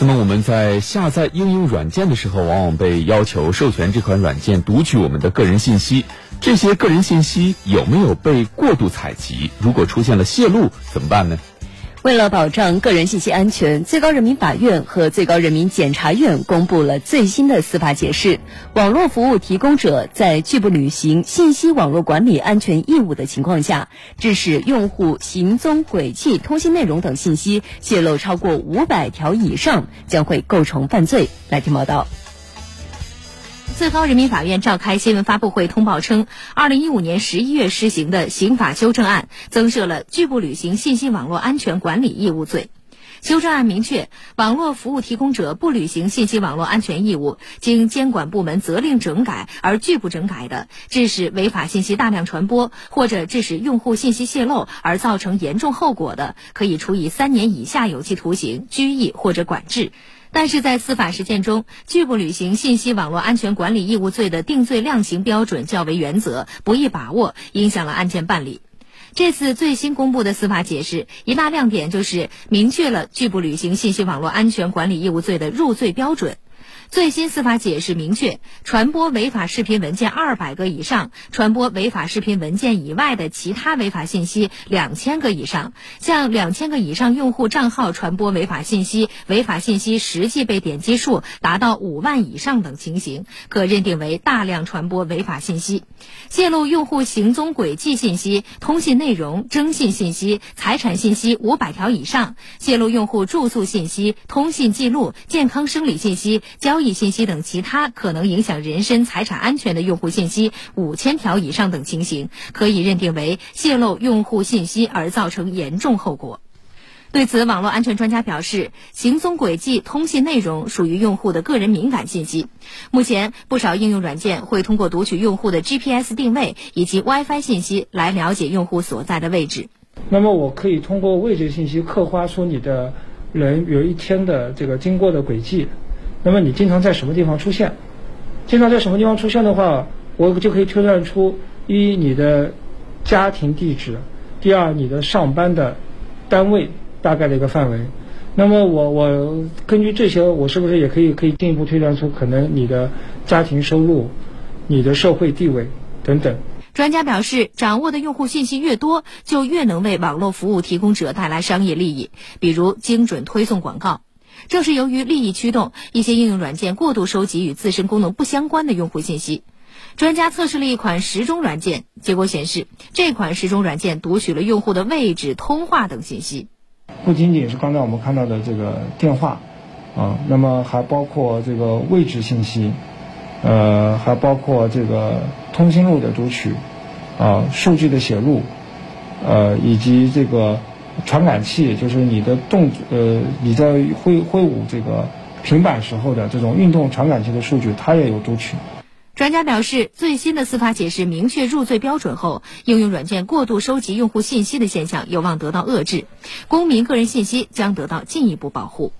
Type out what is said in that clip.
那么我们在下载应用软件的时候，往往被要求授权这款软件读取我们的个人信息。这些个人信息有没有被过度采集？如果出现了泄露，怎么办呢？为了保障个人信息安全，最高人民法院和最高人民检察院公布了最新的司法解释：网络服务提供者在拒不履行信息网络管理安全义务的情况下，致使用户行踪轨迹、通信内容等信息泄露超过五百条以上，将会构成犯罪。来听报道。最高人民法院召开新闻发布会通报称，二零一五年十一月施行的刑法修正案增设了拒不履行信息网络安全管理义务罪。修正案明确，网络服务提供者不履行信息网络安全义务，经监管部门责令整改而拒不整改的，致使违法信息大量传播，或者致使用户信息泄露而造成严重后果的，可以处以三年以下有期徒刑、拘役或者管制。但是在司法实践中，拒不履行信息网络安全管理义务罪的定罪量刑标准较为原则，不易把握，影响了案件办理。这次最新公布的司法解释，一大亮点就是明确了拒不履行信息网络安全管理义务罪的入罪标准。最新司法解释明确，传播违法视频文件二百个以上，传播违法视频文件以外的其他违法信息两千个以上，向两千个以上用户账号传播违法信息，违法信息实际被点击数达到五万以上等情形，可认定为大量传播违法信息。泄露用户行踪轨迹信息、通信内容、征信信息、财产信息五百条以上，泄露用户住宿信息、通信记录、健康生理信息、交易信息等其他可能影响人身财产安全的用户信息五千条以上等情形，可以认定为泄露用户信息而造成严重后果。对此，网络安全专家表示，行踪轨迹、通信内容属于用户的个人敏感信息。目前，不少应用软件会通过读取用户的 GPS 定位以及 WiFi 信息来了解用户所在的位置。那么，我可以通过位置信息刻画出你的人有一天的这个经过的轨迹。那么，你经常在什么地方出现？经常在什么地方出现的话，我就可以推断出一你的家庭地址，第二你的上班的单位。大概的一个范围，那么我我根据这些，我是不是也可以可以进一步推断出可能你的家庭收入、你的社会地位等等？专家表示，掌握的用户信息越多，就越能为网络服务提供者带来商业利益，比如精准推送广告。正是由于利益驱动，一些应用软件过度收集与自身功能不相关的用户信息。专家测试了一款时钟软件，结果显示，这款时钟软件读取了用户的位置、通话等信息。不仅仅是刚才我们看到的这个电话，啊，那么还包括这个位置信息，呃，还包括这个通讯录的读取，啊，数据的写入，呃，以及这个传感器，就是你的动，呃，你在挥挥舞这个平板时候的这种运动传感器的数据，它也有读取。专家表示，最新的司法解释明确入罪标准后，应用软件过度收集用户信息的现象有望得到遏制，公民个人信息将得到进一步保护。